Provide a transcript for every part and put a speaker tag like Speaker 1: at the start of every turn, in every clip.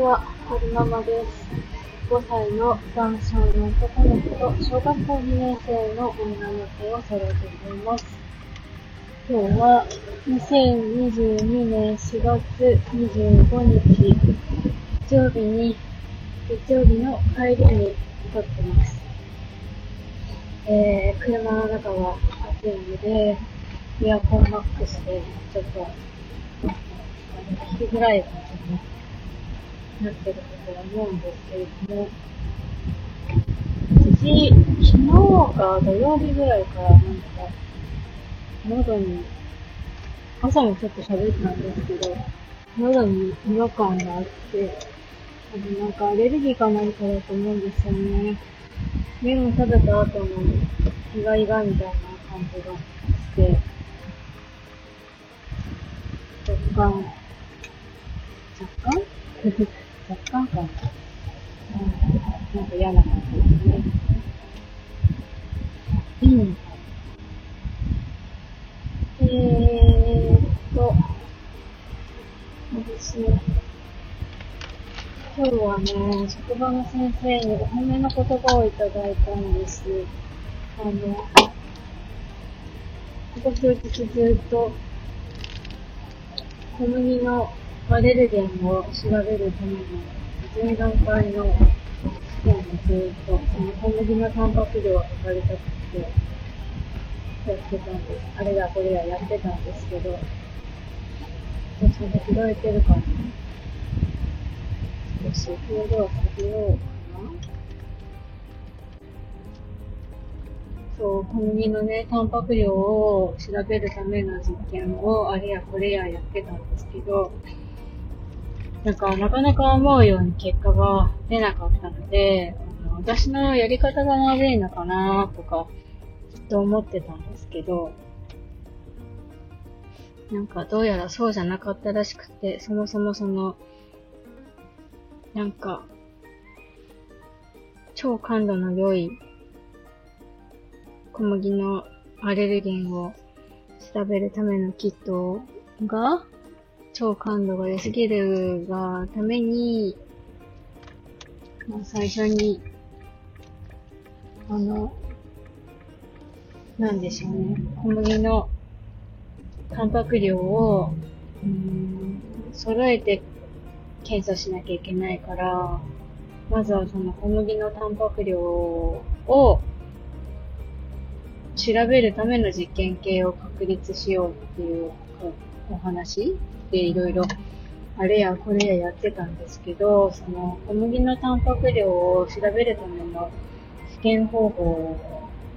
Speaker 1: ちは、はるままです。5歳の男性の男の子と小学校2年生の女の子を育てています。今日は2022年4月25日、月曜日に、月曜日の帰りに撮ってます。えー、車の中は暑いので、エアコンマックスで、ちょっと、聞きづらい感じになってるかと思うんですけれども、私、昨日か土曜日ぐらいからなんか、喉に、朝もちょっと喋ったんですけど、喉に違和感があって、多分なんかアレルギーか何かだと思うんですよね。麺を食べた後のイガイガみたいな感じがして、若干、若干？若干かな。うん、なんか嫌な感じですね。うん。えーっと、そうですね。今日はね、職場の先生にお褒めの言葉をいただいたんです。あの、ここ数日ずっと、小麦のアレルゲンを調べるための前段階の試験をずっと、その小麦のタンパク量を測りたくて、やってたんです。あれだこれだやってたんですけど、ちょっと拾えてるかな少し、それでは下げようかな。そう、小麦のね、タンパク量を調べるための実験をあれやこれややってたんですけど、なんか、なかなか思うように結果が出なかったので、あの私のやり方が悪いのかなとか、ずっと思ってたんですけど、なんかどうやらそうじゃなかったらしくて、そもそもその、なんか、超感度の良い小麦のアレルゲンを調べるためのキットが超感度が良すぎるがために、まあ、最初に、あの、なんでしょうね。小麦のタンパク量を、うーん、揃えて検査しなきゃいけないから、まずはその小麦のタンパク量を調べるための実験系を確立しようっていうお話でいろいろあれやこれややってたんですけど、その小麦のタンパク量を調べるための試験方法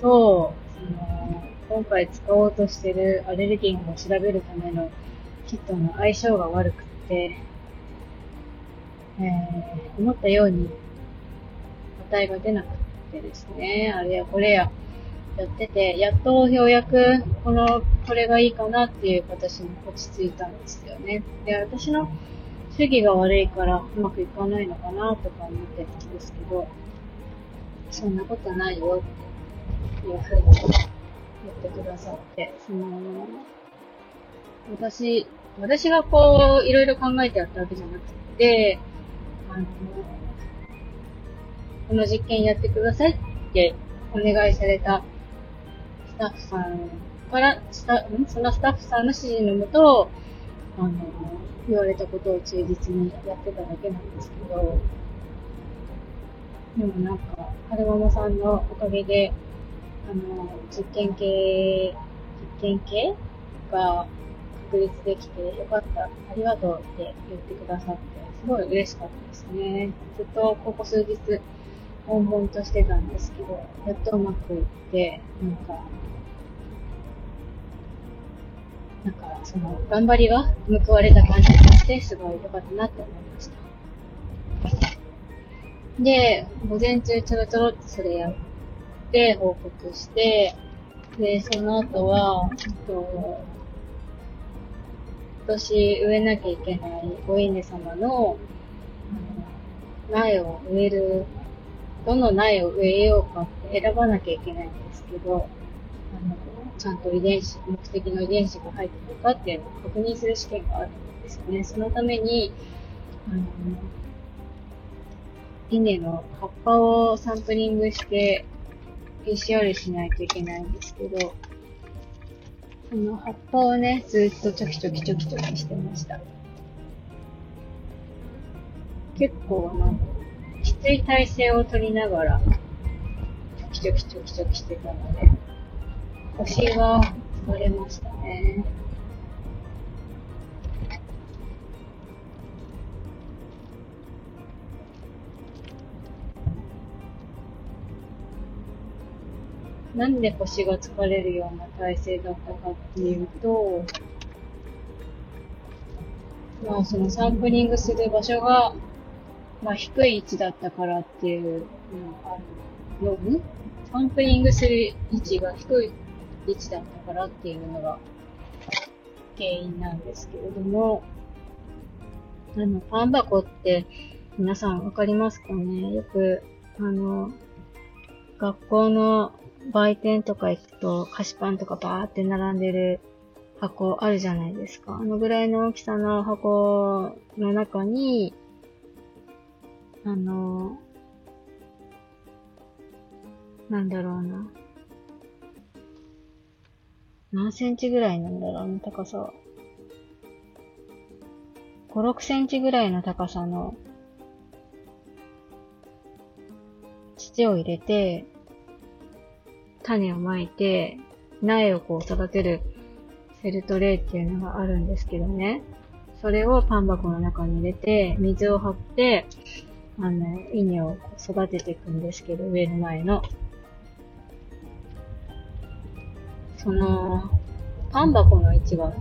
Speaker 1: と、その今回使おうとしてるアレルギンを調べるためのキットの相性が悪くて、えー、思ったように値が出なくてですね、あれやこれややってて、やっとようやくこの、これがいいかなっていう形に落ち着いたんですよね。で、私の主義が悪いからうまくいかないのかなとか思ってたんですけど、そんなことないよっていうふうに言ってくださって、その、私、私がこう、いろいろ考えてやったわけじゃなくて、あの、この実験やってくださいってお願いされたスタッフさんから、スタそのスタッフさんの指示のもと、あの、言われたことを忠実にやってただけなんですけど、でもなんか、はるままさんのおかげで、あの、実験系、実験系が確立できてよかった、ありがとうって言ってくださって、すごい嬉しかったですね。ずっとここ数日、悶々としてたんですけど、やっとうまくいって、なんか、なんか、その、頑張りが報われた感じがして、すごい良かったなって思いました。で、午前中ちょろちょろってそれやって、報告して、で、その後は、えっと、今年植えなきゃいけないご稲様の、あの苗を植えるどの苗を植えようかって選ばなきゃいけないんですけど、あの、ちゃんと遺伝子、目的の遺伝子が入ってるかっていうのを確認する試験があるんですよね。そのために、あの、稲の葉っぱをサンプリングして PCR しないといけないんですけど、その葉っぱをね、ずっとチョキチョキチョキチョキしてました。結構あの、きつい体勢を取りながら、チョキチョキチョキチョキしてたので、腰が疲れましたね。なんで腰が疲れるような体勢だったかっていうと、まあそのサンプリングする場所が、まあ低い位置だったからっていうのがあるように、サンプリングする位置が低い位置だったからっていうのが原因なんですけれども、あの、パン箱って皆さんわかりますかね？よく、あの、学校の売店とか行くと菓子パンとかバーって並んでる箱あるじゃないですか。あのぐらいの大きさの箱の中に、あの、なんだろうな。何センチぐらいなんだろうな、高さは。5、6センチぐらいの高さの土を入れて、種をまいて、苗をこう育てるセルトレイっていうのがあるんですけどね。それをパン箱の中に入れて、水を張って、あの、稲を育てていくんですけど、植える前の。その、パン箱の位置が、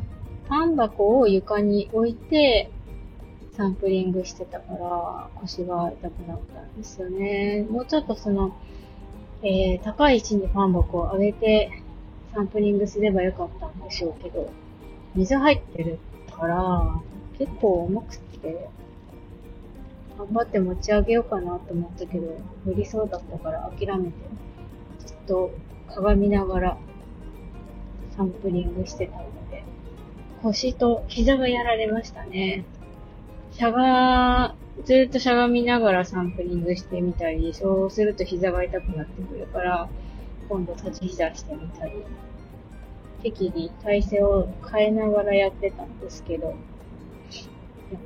Speaker 1: パン箱を床に置いて、サンプリングしてたから、腰が痛くなったんですよね。もうちょっとその、えー、高い位置にパン箱を上げてサンプリングすればよかったんでしょうけど、水入ってるから、結構重くて、頑張って持ち上げようかなと思ったけど、無理そうだったから諦めて、ずっと鏡ながらサンプリングしてたので、腰と膝がやられましたね。しゃがずっとしゃがみながらサンプリングしてみたり、そうすると膝が痛くなってくるから、今度立ち膝してみたり、適宜体勢を変えながらやってたんですけど、やっ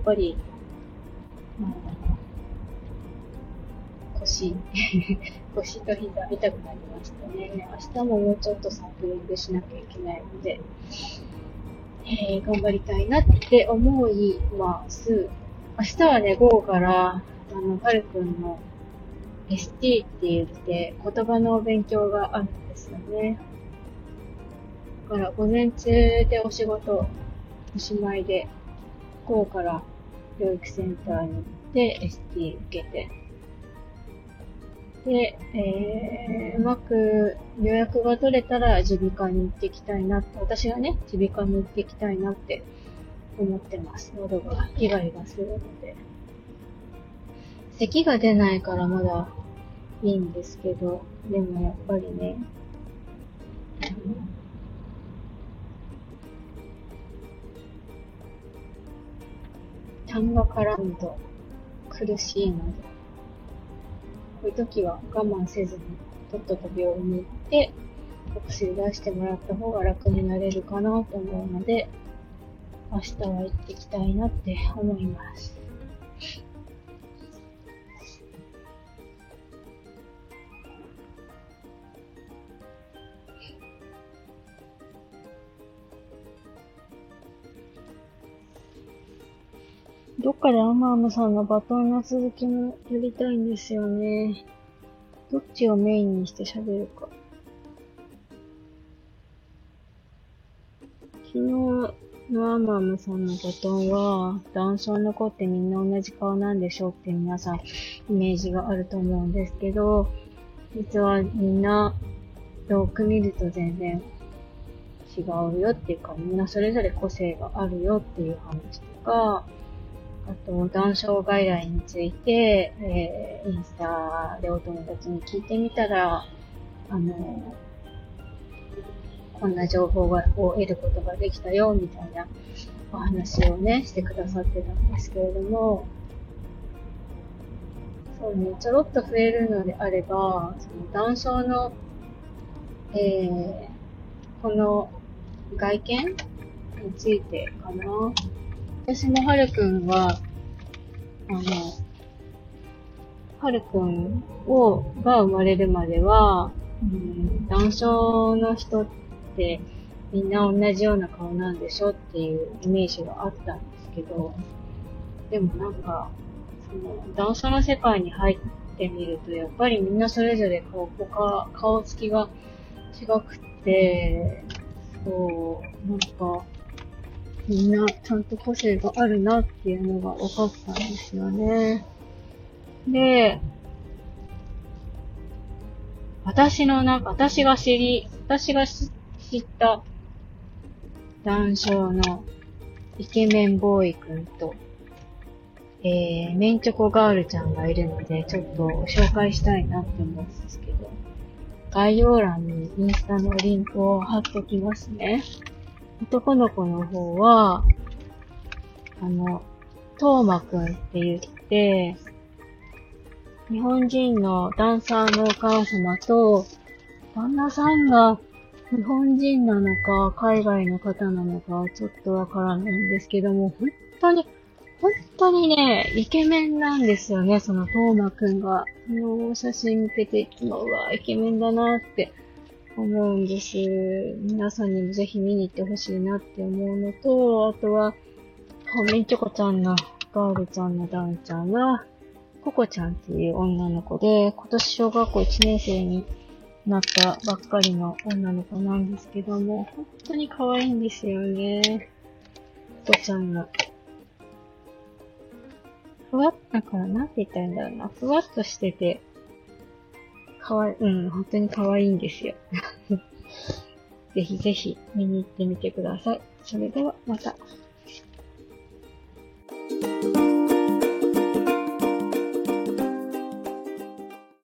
Speaker 1: ぱり、あ、腰、腰と膝痛くなりましたね。明日ももうちょっとサンプリングしなきゃいけないので、えー、頑張りたいなって思います。明日はね、午後から、あの、はるくんの ST って言って言葉の勉強があるんですよね。だから午前中でお仕事おしまいで、午後から教育センターに行って ST 受けて、で、えー、うまく予約が取れたら耳鼻科に行ってきたいなって、私がね、耳鼻科に行ってきたいなって思ってます。喉がイガイガするので。咳が出ないからまだいいんですけど、でもやっぱりね、痰が絡むと苦しいので、こういう時は我慢せずに、とっとと病院に行って、お薬出してもらった方が楽になれるかなと思うので、明日は行ってきたいなって思います。どっかでアマームさんのバトンの続きもやりたいんですよね。どっちをメインにして喋るか。昨日、ノアマムさんのバトンは、男性の子ってみんな同じ顔なんでしょうって皆さんイメージがあると思うんですけど、実はみんなよく見ると全然違うよっていうか、みんなそれぞれ個性があるよっていう話とか、あと、男性外来について、えー、インスタでお友達に聞いてみたら、あの、こんな情報を得ることができたよ、みたいなお話をね、してくださってたんですけれども、そうね、ちょろっと増えるのであれば、その断層の、えー、この外見についてかな。私もはるくんは、あの、はるくんを、が生まれるまでは、うん、男性の人ってみんな同じような顔なんでしょっていうイメージがあったんですけど、でもなんか、その、男性の世界に入ってみると、やっぱりみんなそれぞれ顔、他、顔つきが違くって、そう、なんか、みんなちゃんと個性があるなっていうのが分かったんですよね。で、私のなんか、私が知り、私が知った男性のイケメンボーイくんと、えー、メンチョコガールちゃんがいるので、ちょっと紹介したいなって思うんですけど、概要欄にインスタのリンクを貼っときますね。男の子の方は、あの、トーマくんって言って、日本人のダンサーのお母様と、旦那さんが日本人なのか、海外の方なのか、ちょっとわからないんですけども、本当に、本当にね、イケメンなんですよね、そのトーマくんが。その写真見てていつも、うわ、イケメンだなって思うんです。皆さんにもぜひ見に行ってほしいなって思うのと、あとは、メンチョコちゃんのガールちゃんのダンちゃんは、ココちゃんっていう女の子で、今年小学校1年生になったばっかりの女の子なんですけども、本当に可愛いんですよね。ココちゃんが。ふわっ、だかなんて言ったらいいんだろうな。ふわっとしてて、かわい、うん、本当に可愛いんですよ。ぜひぜひ見に行ってみてください。それではまた。